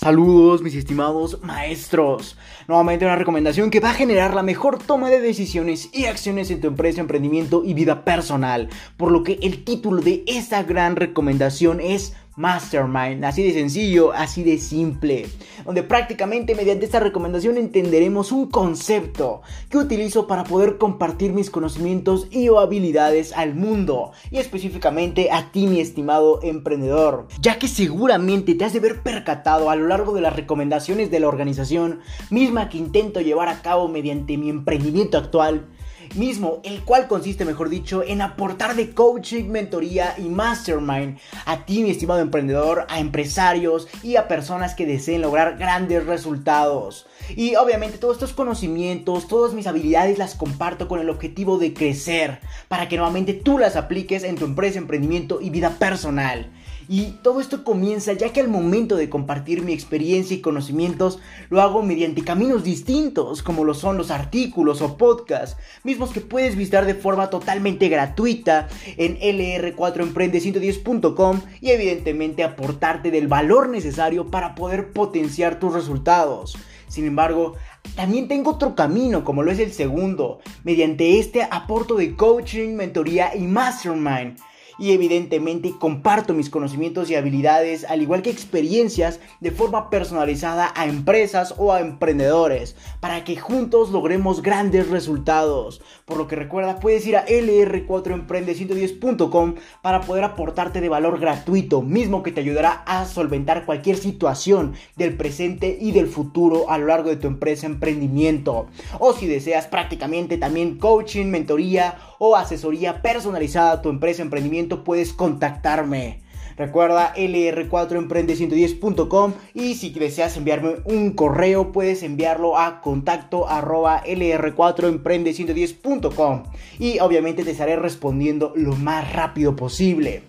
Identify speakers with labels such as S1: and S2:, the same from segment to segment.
S1: Saludos mis estimados maestros. Nuevamente una recomendación que va a generar la mejor toma de decisiones y acciones en tu empresa, emprendimiento y vida personal. Por lo que el título de esta gran recomendación es Mastermind, así de sencillo, así de simple, donde prácticamente mediante esta recomendación entenderemos un concepto que utilizo para poder compartir mis conocimientos y habilidades al mundo y específicamente a ti mi estimado emprendedor, ya que seguramente te has de ver percatado a lo largo de las recomendaciones de la organización misma que intento llevar a cabo mediante mi emprendimiento actual mismo, el cual consiste, mejor dicho, en aportar de coaching, mentoría y mastermind a ti, mi estimado emprendedor, a empresarios y a personas que deseen lograr grandes resultados. Y obviamente todos estos conocimientos, todas mis habilidades las comparto con el objetivo de crecer, para que nuevamente tú las apliques en tu empresa, emprendimiento y vida personal. Y todo esto comienza ya que al momento de compartir mi experiencia y conocimientos lo hago mediante caminos distintos, como lo son los artículos o podcasts, mismos que puedes visitar de forma totalmente gratuita en lr4emprende110.com y evidentemente aportarte del valor necesario para poder potenciar tus resultados. Sin embargo, también tengo otro camino, como lo es el segundo. Mediante este aporto de coaching, mentoría y mastermind y evidentemente comparto mis conocimientos y habilidades, al igual que experiencias, de forma personalizada a empresas o a emprendedores, para que juntos logremos grandes resultados. Por lo que recuerda, puedes ir a lr4emprende110.com para poder aportarte de valor gratuito, mismo que te ayudará a solventar cualquier situación del presente y del futuro a lo largo de tu empresa emprendimiento. O si deseas prácticamente también coaching, mentoría o asesoría personalizada a tu empresa emprendimiento, puedes contactarme. Recuerda lr4emprende110.com y si deseas enviarme un correo puedes enviarlo a contacto arroba lr4emprende110.com y obviamente te estaré respondiendo lo más rápido posible.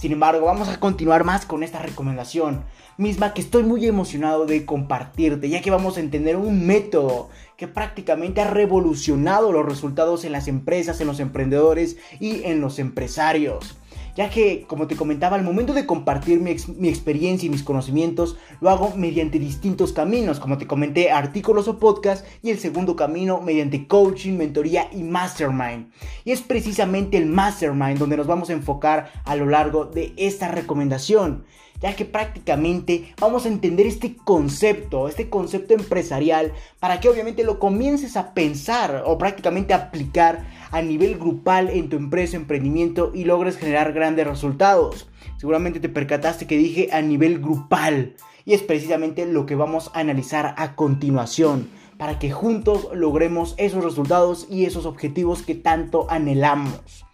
S1: Sin embargo, vamos a continuar más con esta recomendación, misma que estoy muy emocionado de compartirte, ya que vamos a entender un método que prácticamente ha revolucionado los resultados en las empresas, en los emprendedores y en los empresarios ya que, como te comentaba, al momento de compartir mi, experiencia y mis conocimientos, lo hago mediante distintos caminos, como te comenté, artículos o podcasts, y el segundo camino mediante coaching, mentoría y mastermind. Y es precisamente el mastermind donde nos vamos a enfocar a lo largo de esta recomendación ya que prácticamente vamos a entender este concepto, este concepto empresarial, para que obviamente lo comiences a pensar o prácticamente aplicar a nivel grupal en tu empresa, emprendimiento y logres generar grandes resultados. Seguramente te percataste que dije a nivel grupal y es precisamente lo que vamos a analizar a continuación para que juntos logremos esos resultados y esos objetivos que tanto anhelamos.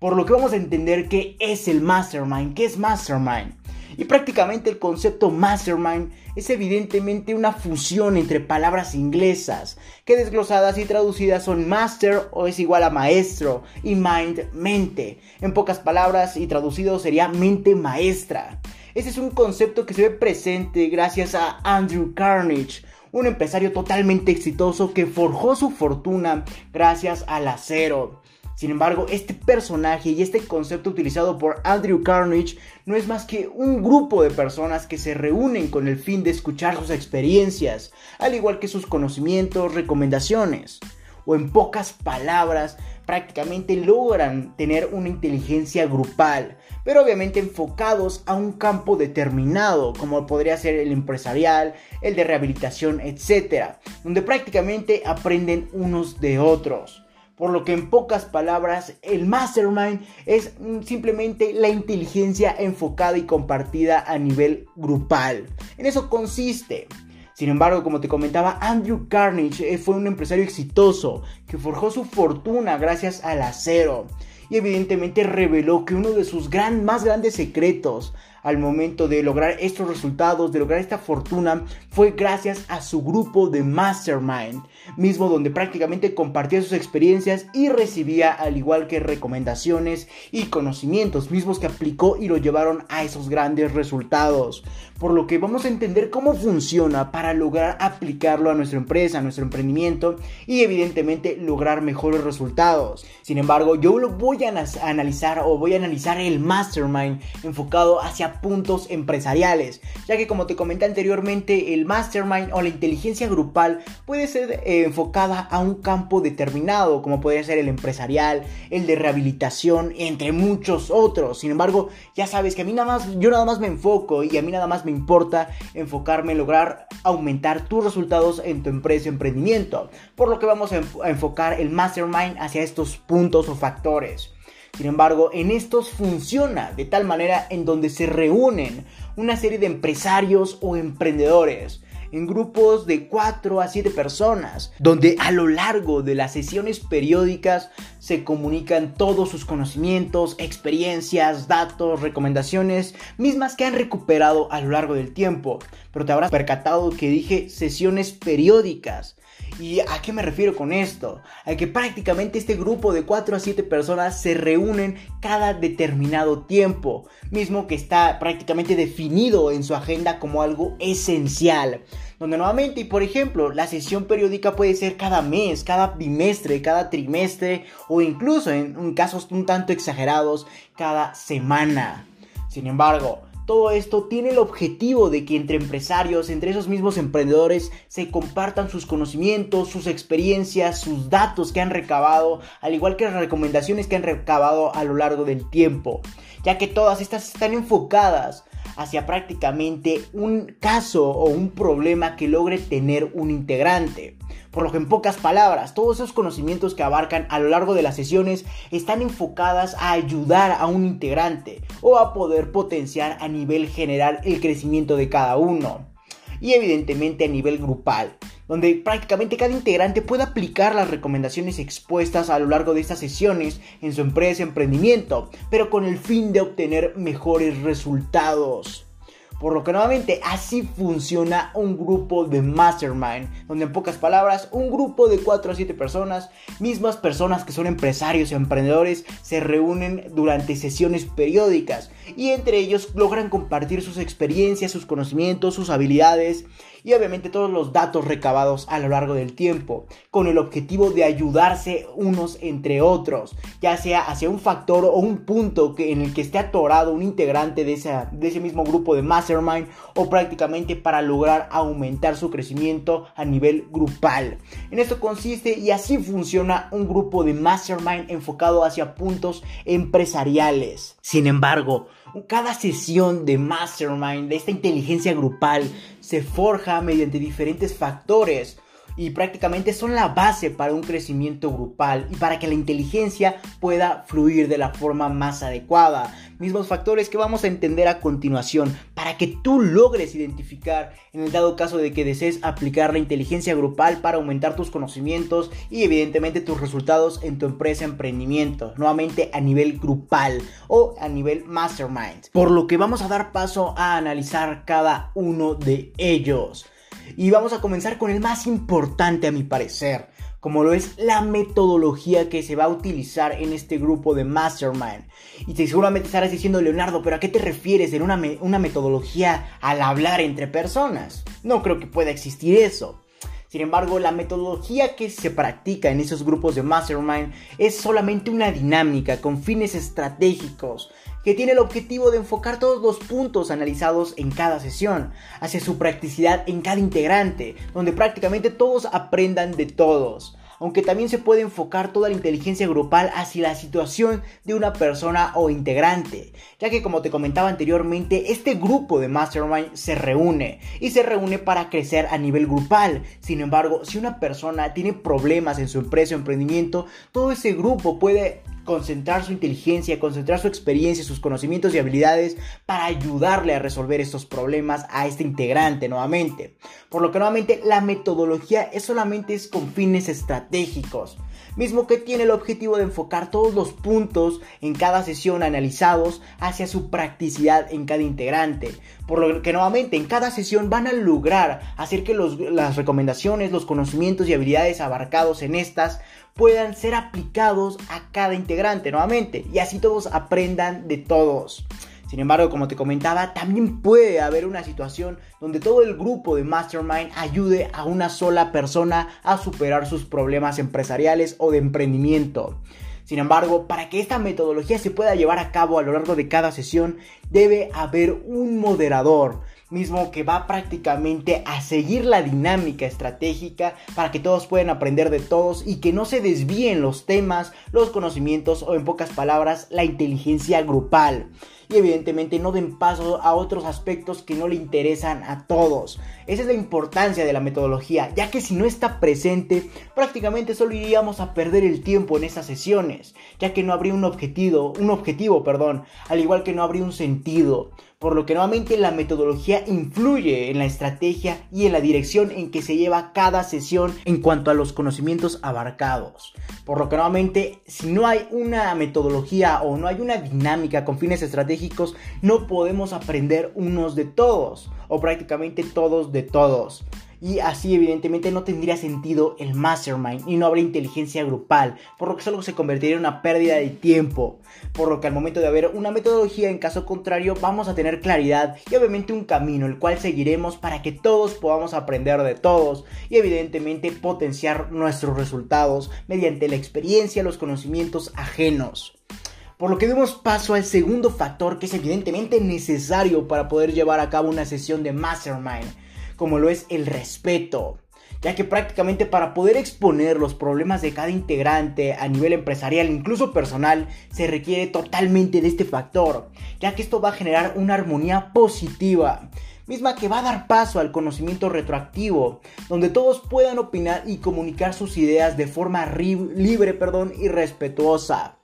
S1: Por lo que vamos a entender qué es el mastermind, qué es mastermind. Y prácticamente el concepto mastermind es evidentemente una fusión entre palabras inglesas, que desglosadas y traducidas son master o es igual a maestro y mind mente. En pocas palabras y traducido sería mente maestra. Ese es un concepto que se ve presente gracias a Andrew Carnage, un empresario totalmente exitoso que forjó su fortuna gracias al acero. Sin embargo, este personaje y este concepto utilizado por Andrew Carnage no es más que un grupo de personas que se reúnen con el fin de escuchar sus experiencias, al igual que sus conocimientos, recomendaciones. O en pocas palabras, prácticamente logran tener una inteligencia grupal, pero obviamente enfocados a un campo determinado, como podría ser el empresarial, el de rehabilitación, etc., donde prácticamente aprenden unos de otros. Por lo que en pocas palabras, el mastermind es mm, simplemente la inteligencia enfocada y compartida a nivel grupal. En eso consiste. Sin embargo, como te comentaba, Andrew Carnage eh, fue un empresario exitoso que forjó su fortuna gracias al acero y evidentemente reveló que uno de sus más grandes secretos al momento de lograr estos resultados, de lograr esta fortuna, fue gracias a su grupo de Mastermind, mismo donde prácticamente compartía sus experiencias y recibía al igual que recomendaciones y conocimientos mismos que aplicó y lo llevaron a esos grandes resultados. Por lo que vamos a entender cómo funciona para lograr aplicarlo a nuestra empresa, a nuestro emprendimiento y evidentemente lograr mejores resultados. Sin embargo, yo lo voy a analizar o voy a analizar el mastermind enfocado hacia puntos empresariales, ya que como te comenté anteriormente, el mastermind o la inteligencia grupal puede ser eh, enfocada a un campo determinado, como podría ser el empresarial, el de rehabilitación, entre muchos otros. Sin embargo, ya sabes que a mí nada más, yo nada más me enfoco y a mí nada más me importa enfocarme en lograr aumentar tus resultados en tu empresa o emprendimiento, por lo que vamos a enfocar el mastermind hacia estos puntos o factores. Sin embargo, en estos funciona de tal manera en donde se reúnen una serie de empresarios o emprendedores en grupos de 4 a 7 personas, donde a lo largo de las sesiones periódicas se comunican todos sus conocimientos, experiencias, datos, recomendaciones, mismas que han recuperado a lo largo del tiempo. Pero te habrás percatado que dije sesiones periódicas. ¿Y a qué me refiero con esto? A que prácticamente este grupo de 4 a 7 personas se reúnen cada determinado tiempo, mismo que está prácticamente definido en su agenda como algo esencial. Donde nuevamente, y por ejemplo, la sesión periódica puede ser cada mes, cada bimestre, cada trimestre o incluso en casos un tanto exagerados, cada semana. Sin embargo, todo esto tiene el objetivo de que entre empresarios, entre esos mismos emprendedores, se compartan sus conocimientos, sus experiencias, sus datos que han recabado, al igual que las recomendaciones que han recabado a lo largo del tiempo, ya que todas estas están enfocadas hacia prácticamente un caso o un problema que logre tener un integrante. Por lo que en pocas palabras, todos esos conocimientos que abarcan a lo largo de las sesiones están enfocadas a ayudar a un integrante o a poder potenciar a nivel general el crecimiento de cada uno. Y evidentemente a nivel grupal, donde prácticamente cada integrante puede aplicar las recomendaciones expuestas a lo largo de estas sesiones en su empresa, emprendimiento, pero con el fin de obtener mejores resultados. Por lo que nuevamente así funciona un grupo de mastermind, donde en pocas palabras un grupo de 4 a 7 personas, mismas personas que son empresarios y emprendedores, se reúnen durante sesiones periódicas y entre ellos logran compartir sus experiencias, sus conocimientos, sus habilidades y obviamente todos los datos recabados a lo largo del tiempo, con el objetivo de ayudarse unos entre otros, ya sea hacia un factor o un punto que, en el que esté atorado un integrante de, de ese mismo grupo de mastermind o prácticamente para lograr aumentar su crecimiento a nivel grupal. En esto consiste y así funciona un grupo de mastermind enfocado hacia puntos empresariales. Sin embargo, cada sesión de mastermind, de esta inteligencia grupal, se forja mediante diferentes factores y prácticamente son la base para un crecimiento grupal y para que la inteligencia pueda fluir de la forma más adecuada. Mismos factores que vamos a entender a continuación para que tú logres identificar en el dado caso de que desees aplicar la inteligencia grupal para aumentar tus conocimientos y evidentemente tus resultados en tu empresa emprendimiento, nuevamente a nivel grupal o a nivel mastermind. Por lo que vamos a dar paso a analizar cada uno de ellos. Y vamos a comenzar con el más importante a mi parecer, como lo es la metodología que se va a utilizar en este grupo de Mastermind. Y te seguramente estarás diciendo, Leonardo, pero ¿a qué te refieres en una, una metodología al hablar entre personas? No creo que pueda existir eso. Sin embargo, la metodología que se practica en esos grupos de mastermind es solamente una dinámica con fines estratégicos que tiene el objetivo de enfocar todos los puntos analizados en cada sesión hacia su practicidad en cada integrante, donde prácticamente todos aprendan de todos aunque también se puede enfocar toda la inteligencia grupal hacia la situación de una persona o integrante, ya que como te comentaba anteriormente, este grupo de Mastermind se reúne y se reúne para crecer a nivel grupal. Sin embargo, si una persona tiene problemas en su empresa o emprendimiento, todo ese grupo puede concentrar su inteligencia, concentrar su experiencia, sus conocimientos y habilidades para ayudarle a resolver estos problemas a este integrante nuevamente. Por lo que nuevamente la metodología es solamente es con fines estratégicos mismo que tiene el objetivo de enfocar todos los puntos en cada sesión analizados hacia su practicidad en cada integrante, por lo que nuevamente en cada sesión van a lograr hacer que las recomendaciones, los conocimientos y habilidades abarcados en estas puedan ser aplicados a cada integrante nuevamente y así todos aprendan de todos. Sin embargo, como te comentaba, también puede haber una situación donde todo el grupo de Mastermind ayude a una sola persona a superar sus problemas empresariales o de emprendimiento. Sin embargo, para que esta metodología se pueda llevar a cabo a lo largo de cada sesión, debe haber un moderador, mismo que va prácticamente a seguir la dinámica estratégica para que todos puedan aprender de todos y que no se desvíen los temas, los conocimientos o en pocas palabras la inteligencia grupal y evidentemente no den paso a otros aspectos que no le interesan a todos. Esa es la importancia de la metodología, ya que si no está presente, prácticamente solo iríamos a perder el tiempo en esas sesiones, ya que no habría un objetivo, un objetivo, perdón, al igual que no habría un sentido por lo que nuevamente la metodología influye en la estrategia y en la dirección en que se lleva cada sesión en cuanto a los conocimientos abarcados. Por lo que nuevamente, si no hay una metodología o no hay una dinámica con fines estratégicos, no podemos aprender unos de todos o prácticamente todos de todos y así evidentemente no tendría sentido el mastermind y no habría inteligencia grupal, por lo que solo se convertiría en una pérdida de tiempo, por lo que al momento de haber una metodología en caso contrario vamos a tener claridad y obviamente un camino el cual seguiremos para que todos podamos aprender de todos y evidentemente potenciar nuestros resultados mediante la experiencia, los conocimientos ajenos. Por lo que demos paso al segundo factor que es evidentemente necesario para poder llevar a cabo una sesión de mastermind como lo es el respeto ya que prácticamente para poder exponer los problemas de cada integrante a nivel empresarial, incluso personal, se requiere totalmente de este factor, ya que esto va a generar una armonía positiva, misma que va a dar paso al conocimiento retroactivo, donde todos puedan opinar y comunicar sus ideas de forma libre perdón, y respetuosa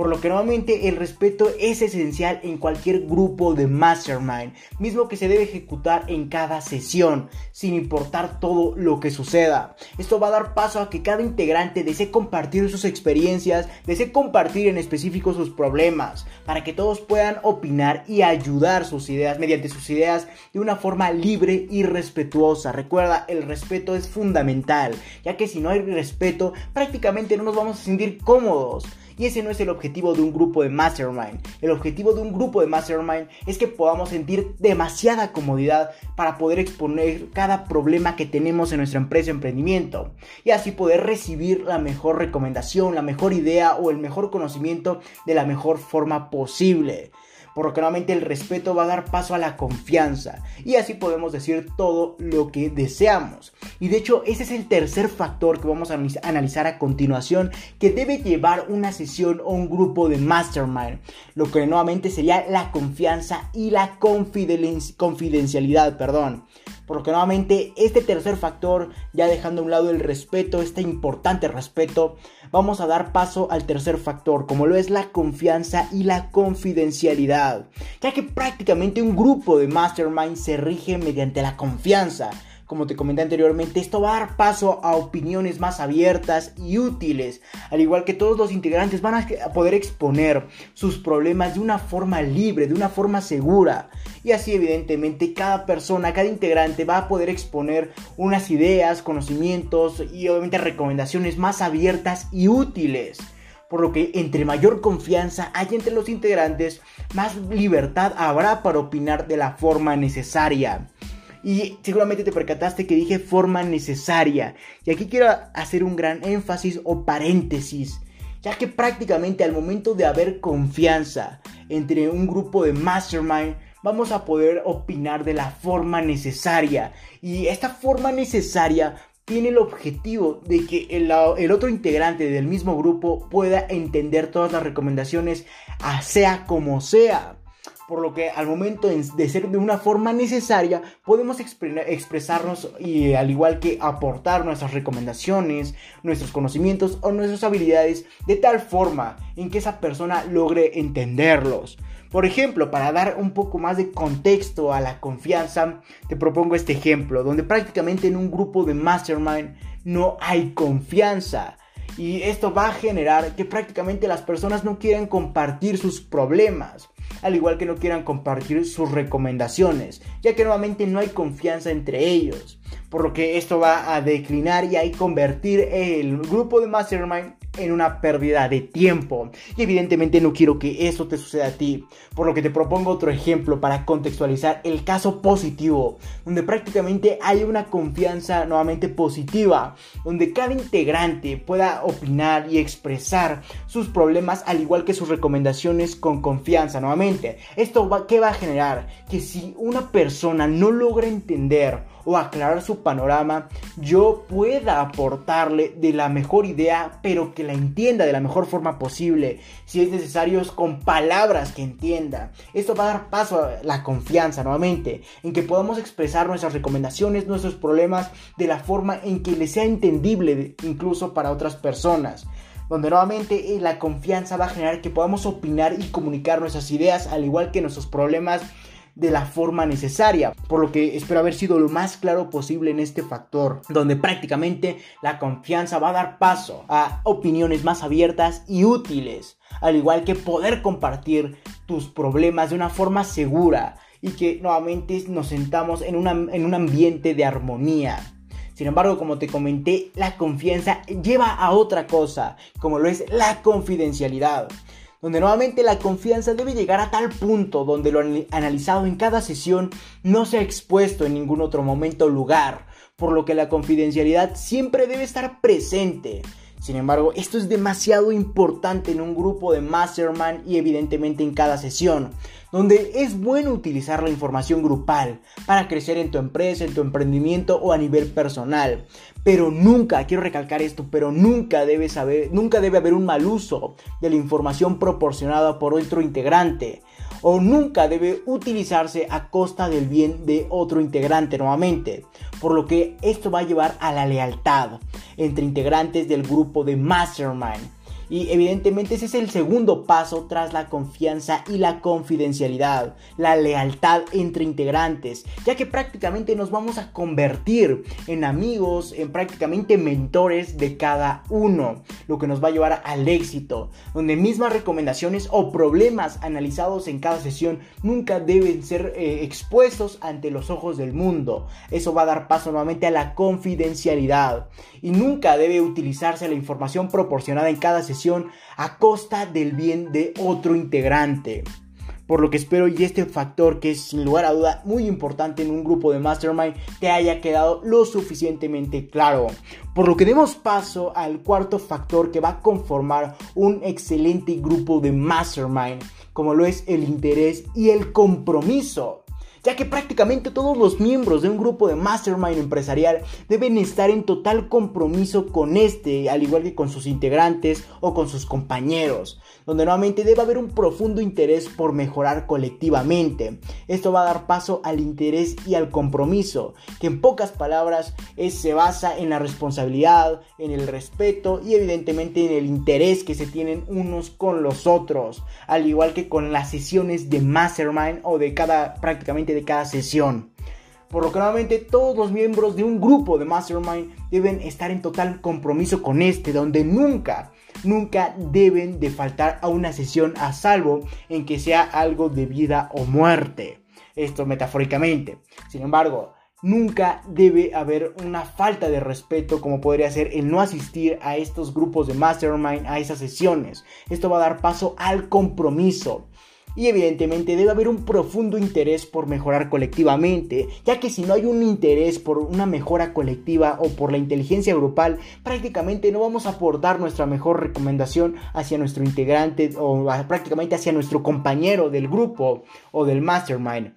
S1: por lo que nuevamente el respeto es esencial en cualquier grupo de mastermind, mismo que se debe ejecutar en cada sesión, sin importar todo lo que suceda. Esto va a dar paso a que cada integrante desee compartir sus experiencias, desee compartir en específico sus problemas, para que todos puedan opinar y ayudar sus ideas mediante sus ideas de una forma libre y respetuosa. Recuerda, el respeto es fundamental, ya que si no hay respeto, prácticamente no nos vamos a sentir cómodos. Y ese no es el objetivo de un grupo de mastermind. El objetivo de un grupo de mastermind es que podamos sentir demasiada comodidad para poder exponer cada problema que tenemos en nuestra empresa emprendimiento. Y así poder recibir la mejor recomendación, la mejor idea o el mejor conocimiento de la mejor forma posible por lo que nuevamente el respeto va a dar paso a la confianza y así podemos decir todo lo que deseamos. Y de hecho ese es el tercer factor que vamos a analizar a continuación que debe llevar una sesión o un grupo de mastermind, lo que nuevamente sería la confianza y la confidencialidad, perdón. Por lo que nuevamente este tercer factor, ya dejando a un lado el respeto, este importante respeto, vamos a dar paso al tercer factor, como lo es la confianza y la confidencialidad. Ya que prácticamente un grupo de mastermind se rige mediante la confianza como te comenté anteriormente, esto va a dar paso a opiniones más abiertas y útiles, al igual que todos los integrantes van a poder exponer sus problemas de una forma libre, de una forma segura. Y así evidentemente cada persona, cada integrante va a poder exponer unas ideas, conocimientos y obviamente recomendaciones más abiertas y útiles por lo que entre mayor confianza hay entre los integrantes, más libertad habrá para opinar de la forma necesaria. Y seguramente te percataste que dije forma necesaria. Y aquí quiero hacer un gran énfasis o paréntesis. Ya que prácticamente al momento de haber confianza entre un grupo de mastermind, vamos a poder opinar de la forma necesaria. Y esta forma necesaria tiene el objetivo de que el, otro integrante del mismo grupo pueda entender todas las recomendaciones, sea como sea por lo que al momento de ser de una forma necesaria podemos expresarnos y al igual que aportar nuestras recomendaciones, nuestros conocimientos o nuestras habilidades de tal forma en que esa persona logre entenderlos. Por ejemplo, para dar un poco más de contexto a la confianza, te propongo este ejemplo, donde prácticamente en un grupo de mastermind no hay confianza. Y esto va a generar que prácticamente las personas no quieran compartir sus problemas al igual que no quieran compartir sus recomendaciones, ya que nuevamente no hay confianza entre ellos, por lo que esto va a declinar y a convertir el grupo de Mastermind en una pérdida de tiempo. Y evidentemente no quiero que esto te suceda a ti, por lo que te propongo otro ejemplo para contextualizar el caso positivo, donde prácticamente hay una confianza nuevamente positiva, donde cada integrante pueda opinar y expresar sus problemas al igual que sus recomendaciones con confianza nuevamente. ¿Esto va, qué va a generar? Que si una persona no logra entender o aclarar su panorama, yo pueda aportarle de la mejor idea, pero que la entienda de la mejor forma posible. Si es necesario, con palabras que entienda. Esto va a dar paso a la confianza nuevamente, en que podamos expresar nuestras recomendaciones, nuestros problemas de la forma en que le sea entendible incluso para otras personas donde nuevamente eh, la confianza va a generar que podamos opinar y comunicar nuestras ideas, al igual que nuestros problemas de la forma necesaria, por lo que espero haber sido lo más claro posible en este factor, donde prácticamente la confianza va a dar paso a opiniones más abiertas y útiles, al igual que poder compartir tus problemas de una forma segura y que nuevamente nos sentamos en, en un ambiente de armonía. Sin embargo, como te comenté, la confianza lleva a otra cosa, como lo es la confidencialidad donde nuevamente la confianza debe llegar a tal punto donde lo analizado en cada sesión no sea expuesto en ningún otro momento o lugar, por lo que la confidencialidad siempre debe estar presente. Sin embargo, esto es demasiado importante en un grupo de mastermind y evidentemente en cada sesión, donde es bueno utilizar la información grupal para crecer en tu empresa, en tu emprendimiento o a nivel personal. Pero nunca, quiero recalcar esto, pero nunca debe saber, nunca debe haber un mal uso de la información proporcionada por otro integrante. O nunca debe utilizarse a costa del bien de otro integrante nuevamente, por lo que esto va a llevar a la lealtad entre integrantes del grupo de Mastermind y evidentemente ese es el segundo paso tras la confianza y la confidencialidad, la lealtad entre integrantes, ya que prácticamente nos vamos a convertir en amigos, en prácticamente mentores de cada uno, lo que nos va a llevar al éxito, donde mismas recomendaciones o problemas analizados en cada sesión nunca deben ser eh, expuestos ante los ojos del mundo. Eso va a dar paso nuevamente a la confidencialidad y nunca debe utilizarse la información proporcionada en cada sesión a costa del bien de otro integrante. Por lo que espero y este factor que es sin lugar a duda muy importante en un grupo de mastermind te haya quedado lo suficientemente claro. Por lo que demos paso al cuarto factor que va a conformar un excelente grupo de mastermind, como lo es el interés y el compromiso ya que prácticamente todos los miembros de un grupo de mastermind empresarial deben estar en total compromiso con este, al igual que con sus integrantes o con sus compañeros, donde nuevamente debe haber un profundo interés por mejorar colectivamente. Esto va a dar paso al interés y al compromiso, que en pocas palabras se basa en la responsabilidad, en el respeto y evidentemente en el interés que se tienen unos con los otros, al igual que con las sesiones de mastermind o de cada prácticamente de cada sesión. Por lo que nuevamente todos los miembros de un grupo de Mastermind deben estar en total compromiso con este, donde nunca, nunca deben de faltar a una sesión a salvo en que sea algo de vida o muerte. Esto metafóricamente. Sin embargo, nunca debe haber una falta de respeto como podría ser el no asistir a estos grupos de mastermind, a esas sesiones. Esto va a dar paso al compromiso y evidentemente debe haber un profundo interés por mejorar colectivamente, ya que si no hay un interés por una mejora colectiva o por la inteligencia grupal, prácticamente no vamos a aportar nuestra mejor recomendación hacia nuestro integrante o prácticamente hacia nuestro compañero del grupo o del mastermind.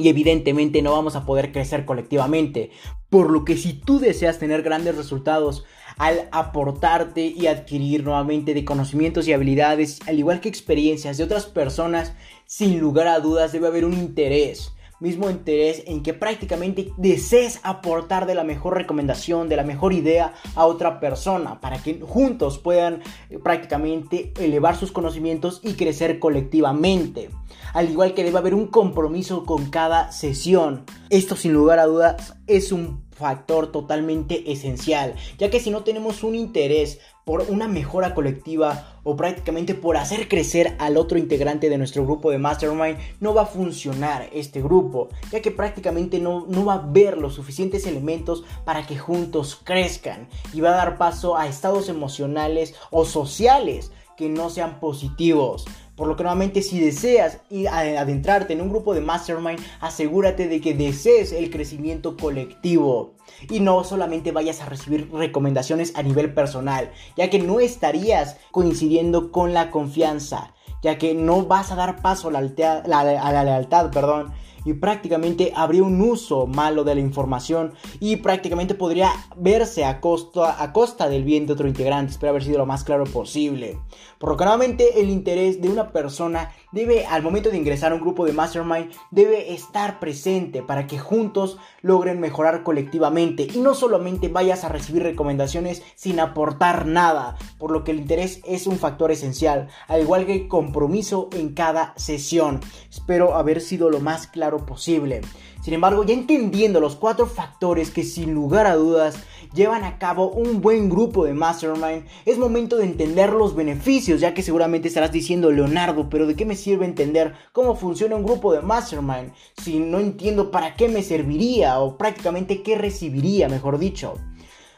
S1: Y evidentemente no vamos a poder crecer colectivamente. Por lo que si tú deseas tener grandes resultados, al aportarte y adquirir nuevamente de conocimientos y habilidades, al igual que experiencias de otras personas, sin lugar a dudas debe haber un interés mismo interés en que prácticamente desees aportar de la mejor recomendación, de la mejor idea a otra persona, para que juntos puedan eh, prácticamente elevar sus conocimientos y crecer colectivamente. Al igual que debe haber un compromiso con cada sesión. Esto sin lugar a dudas es un factor totalmente esencial, ya que si no tenemos un interés por una mejora colectiva o prácticamente por hacer crecer al otro integrante de nuestro grupo de Mastermind, no va a funcionar este grupo, ya que prácticamente no, no va a haber los suficientes elementos para que juntos crezcan y va a dar paso a estados emocionales o sociales que no sean positivos. Por lo que nuevamente si deseas adentrarte en un grupo de mastermind, asegúrate de que desees el crecimiento colectivo. Y no solamente vayas a recibir recomendaciones a nivel personal, ya que no estarías coincidiendo con la confianza, ya que no vas a dar paso a la, lealtad, perdón, y prácticamente habría un uso malo de la información y prácticamente podría verse a costa, a costa del bien de otro integrante. Espero haber sido lo más claro posible. Por lo que nuevamente el interés de una persona debe, al momento de ingresar a un grupo de Mastermind, debe estar presente para que juntos logren mejorar colectivamente y no solamente vayas a recibir recomendaciones sin aportar nada, por lo que el interés es un factor esencial, al igual que compromiso en cada sesión. Espero haber sido lo más claro posible. Sin embargo, ya entendiendo los cuatro factores que sin lugar a dudas llevan a cabo un buen grupo de Mastermind, es momento de entender los beneficios, ya que seguramente estarás diciendo, Leonardo, pero ¿de qué me sirve entender cómo funciona un grupo de Mastermind si no entiendo para qué me serviría o prácticamente qué recibiría, mejor dicho?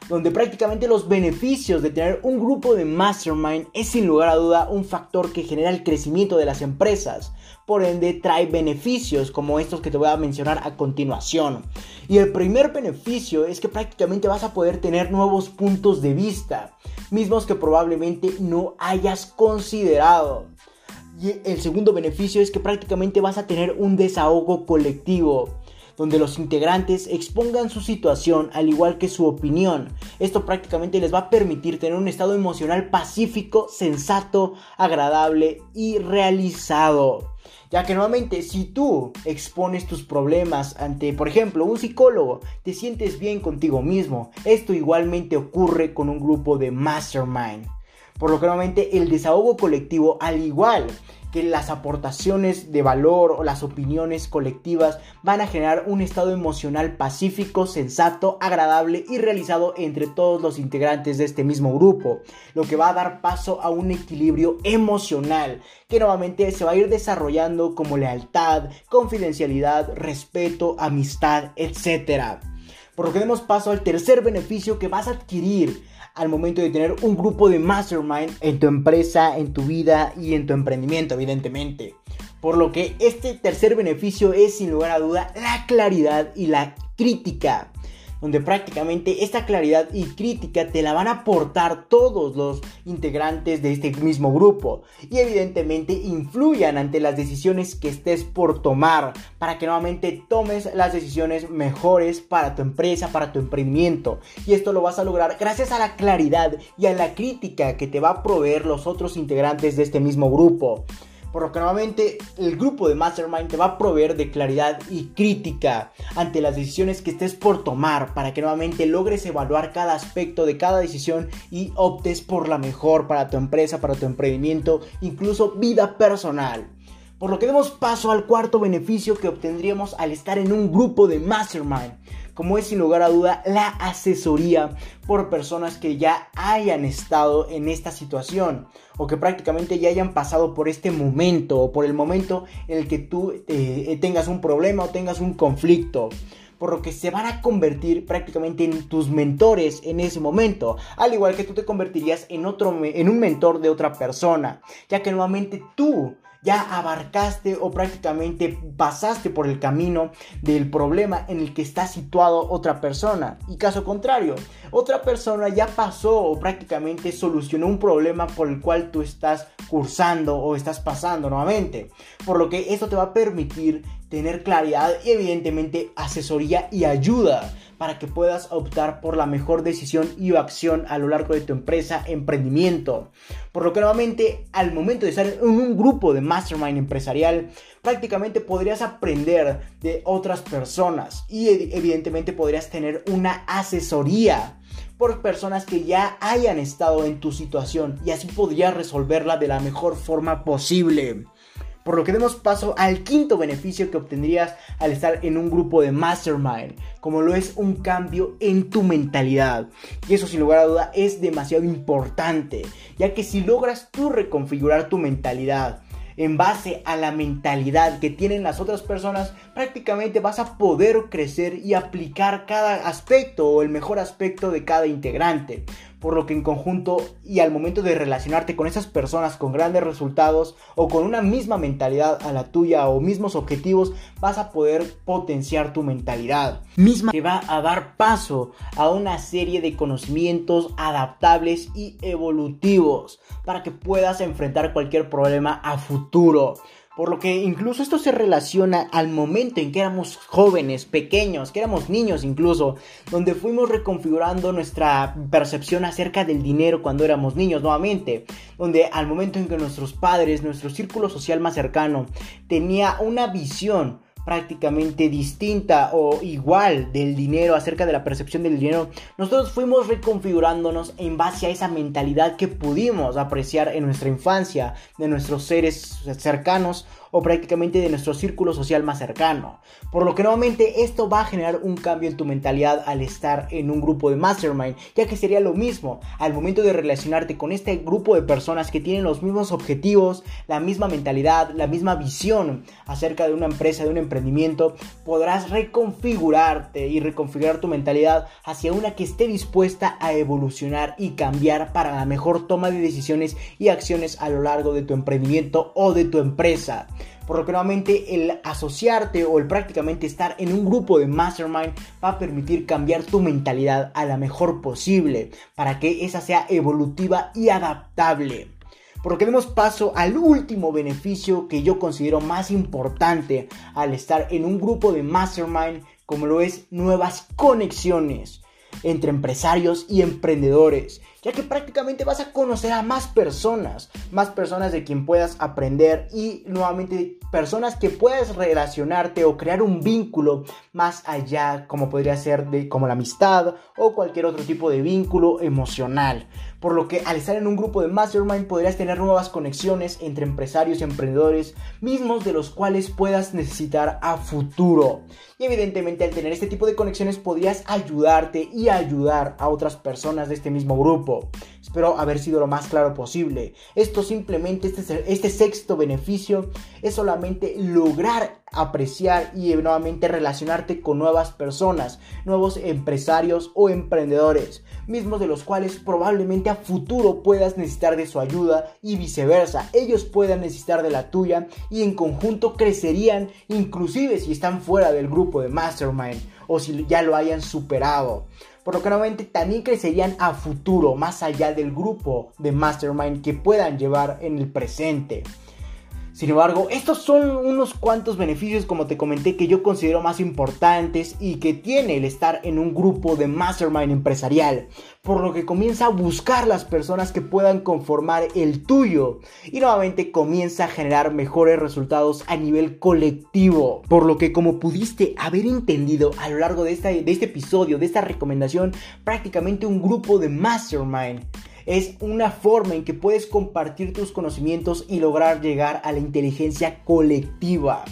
S1: donde prácticamente los beneficios de tener un grupo de mastermind es sin lugar a duda un factor que genera el crecimiento de las empresas. Por ende, trae beneficios como estos que te voy a mencionar a continuación. Y el primer beneficio es que prácticamente vas a poder tener nuevos puntos de vista, mismos que probablemente no hayas considerado. Y el segundo beneficio es que prácticamente vas a tener un desahogo colectivo donde los integrantes expongan su situación al igual que su opinión. Esto prácticamente les va a permitir tener un estado emocional pacífico, sensato, agradable y realizado. Ya que nuevamente si tú expones tus problemas ante, por ejemplo, un psicólogo, te sientes bien contigo mismo. Esto igualmente ocurre con un grupo de mastermind. Por lo que nuevamente el desahogo colectivo, al igual que las aportaciones de valor o las opiniones colectivas van a generar un estado emocional pacífico, sensato, agradable y realizado entre todos los integrantes de este mismo grupo, lo que va a dar paso a un equilibrio emocional que nuevamente se va a ir desarrollando como lealtad, confidencialidad, respeto, amistad, etc. Por lo que demos paso al tercer beneficio que vas a adquirir al momento de tener un grupo de mastermind en tu empresa, en tu vida y en tu emprendimiento, evidentemente. Por lo que este tercer beneficio es sin lugar a duda la claridad y la crítica donde prácticamente esta claridad y crítica te la van a aportar todos los integrantes de este mismo grupo. Y evidentemente influyan ante las decisiones que estés por tomar para que nuevamente tomes las decisiones mejores para tu empresa, para tu emprendimiento. Y esto lo vas a lograr gracias a la claridad y a la crítica que te va a proveer los otros integrantes de este mismo grupo por lo que nuevamente el grupo de Mastermind te va a proveer de claridad y crítica ante las decisiones que estés por tomar para que nuevamente logres evaluar cada aspecto de cada decisión y optes por la mejor para tu empresa, para tu emprendimiento, incluso vida personal. Por lo que demos paso al cuarto beneficio que obtendríamos al estar en un grupo de Mastermind como es sin lugar a duda la asesoría por personas que ya hayan estado en esta situación o que prácticamente ya hayan pasado por este momento o por el momento en el que tú eh, tengas un problema o tengas un conflicto por lo que se van a convertir prácticamente en tus mentores en ese momento, al igual que tú te convertirías en otro en un mentor de otra persona, ya que nuevamente tú ya abarcaste o prácticamente pasaste por el camino del problema en el que está situado otra persona. Y caso contrario, otra persona ya pasó o prácticamente solucionó un problema por el cual tú estás cursando o estás pasando nuevamente. Por lo que esto te va a permitir tener claridad y evidentemente asesoría y ayuda para que puedas optar por la mejor decisión y acción a lo largo de tu empresa, emprendimiento. Por lo que nuevamente al momento de estar en un grupo de mastermind empresarial, prácticamente podrías aprender de otras personas y evidentemente podrías tener una asesoría por personas que ya hayan estado en tu situación y así podrías resolverla de la mejor forma posible. Por lo que demos paso al quinto beneficio que obtendrías al estar en un grupo de mastermind, como lo es un cambio en tu mentalidad. Y eso sin lugar a duda es demasiado importante, ya que si logras tú reconfigurar tu mentalidad, en base a la mentalidad que tienen las otras personas, prácticamente vas a poder crecer y aplicar cada aspecto o el mejor aspecto de cada integrante por lo que en conjunto y al momento de relacionarte con esas personas con grandes resultados o con una misma mentalidad a la tuya o mismos objetivos, vas a poder potenciar tu mentalidad. Misma que va a dar paso a una serie de conocimientos adaptables y evolutivos para que puedas enfrentar cualquier problema a futuro. Por lo que incluso esto se relaciona al momento en que éramos jóvenes, pequeños, que éramos niños incluso, donde fuimos reconfigurando nuestra percepción acerca del dinero cuando éramos niños nuevamente, donde al momento en que nuestros padres, nuestro círculo social más cercano, tenía una visión prácticamente distinta o igual del dinero, acerca de la percepción del dinero, nosotros fuimos reconfigurándonos en base a esa mentalidad que pudimos apreciar en nuestra infancia, de nuestros seres cercanos o prácticamente de nuestro círculo social más cercano. Por lo que nuevamente esto va a generar un cambio en tu mentalidad al estar en un grupo de mastermind, ya que sería lo mismo al momento de relacionarte con este grupo de personas que tienen los mismos objetivos, la misma mentalidad, la misma visión acerca de una empresa, de un emprendimiento, podrás reconfigurarte y reconfigurar tu mentalidad hacia una que esté dispuesta a evolucionar y cambiar para la mejor toma de decisiones y acciones a lo largo de tu emprendimiento o de tu empresa. Por lo que nuevamente el asociarte o el prácticamente estar en un grupo de mastermind va a permitir cambiar tu mentalidad a la mejor posible para que esa sea evolutiva y adaptable. Por lo que demos paso al último beneficio que yo considero más importante al estar en un grupo de mastermind como lo es nuevas conexiones entre empresarios y emprendedores ya que prácticamente vas a conocer a más personas, más personas de quien puedas aprender y nuevamente personas que puedas relacionarte o crear un vínculo más allá, como podría ser de como la amistad o cualquier otro tipo de vínculo emocional. Por lo que al estar en un grupo de mastermind podrías tener nuevas conexiones entre empresarios y emprendedores, mismos de los cuales puedas necesitar a futuro. Y evidentemente al tener este tipo de conexiones podrías ayudarte y ayudar a otras personas de este mismo grupo. Espero haber sido lo más claro posible. Esto simplemente, este, este sexto beneficio es solamente lograr apreciar y nuevamente relacionarte con nuevas personas, nuevos empresarios o emprendedores, mismos de los cuales probablemente a futuro puedas necesitar de su ayuda y viceversa, ellos puedan necesitar de la tuya y en conjunto crecerían inclusive si están fuera del grupo de Mastermind o si ya lo hayan superado por lo que nuevamente también crecerían a futuro, más allá del grupo de Mastermind que puedan llevar en el presente. Sin embargo, estos son unos cuantos beneficios, como te comenté, que yo considero más importantes y que tiene el estar en un grupo de mastermind empresarial, por lo que comienza a buscar las personas que puedan conformar el tuyo y nuevamente comienza a generar mejores resultados a nivel colectivo, por lo que como pudiste haber entendido a lo largo de, de este episodio, de esta recomendación, prácticamente un grupo de mastermind es una forma en que puedes compartir tus conocimientos y lograr llegar a la inteligencia colectiva.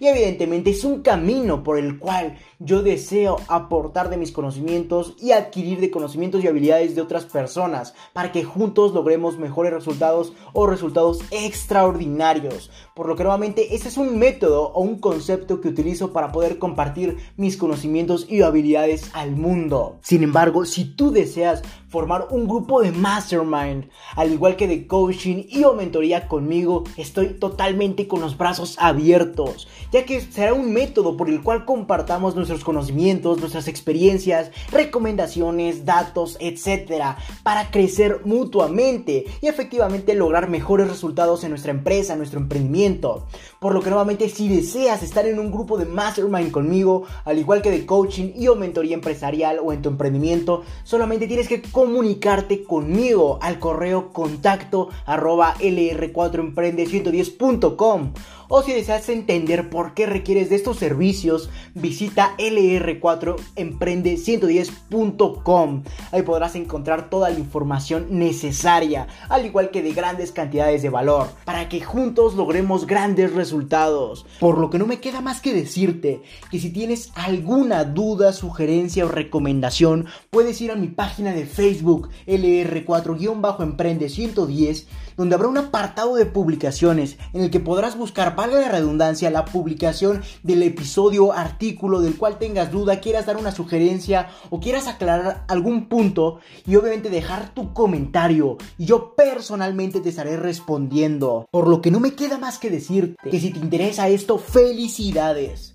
S1: Y evidentemente es un camino por el cual yo deseo aportar de mis conocimientos y adquirir de conocimientos y habilidades de otras personas para que juntos logremos mejores resultados o resultados extraordinarios. Por lo que nuevamente ese es un método o un concepto que utilizo para poder compartir mis conocimientos y habilidades al mundo. Sin embargo, si tú deseas formar un grupo de mastermind, al igual que de coaching y mentoría conmigo, estoy totalmente con los brazos abiertos, ya que será un método por el cual compartamos nuestros conocimientos, nuestras experiencias, recomendaciones, datos, etcétera, para crecer mutuamente y efectivamente lograr mejores resultados en nuestra empresa, nuestro emprendimiento. Por lo que nuevamente si deseas estar en un grupo de mastermind conmigo, al igual que de coaching y o mentoría empresarial o en tu emprendimiento, solamente tienes que comunicarte conmigo al correo contacto arroba lr4emprende110.com o si deseas entender por qué requieres de estos servicios, visita lr4emprende110.com. Ahí podrás encontrar toda la información necesaria, al igual que de grandes cantidades de valor, para que juntos logremos grandes resultados. Por lo que no me queda más que decirte que si tienes alguna duda, sugerencia o recomendación, puedes ir a mi página de Facebook LR4-Emprende 110, donde habrá un apartado de publicaciones en el que podrás buscar, valga la redundancia, la publicación del episodio, artículo del cual tengas duda, quieras dar una sugerencia o quieras aclarar algún punto y obviamente dejar tu comentario y yo personalmente te estaré respondiendo. Por lo que no me queda más que decirte que si te interesa esto, felicidades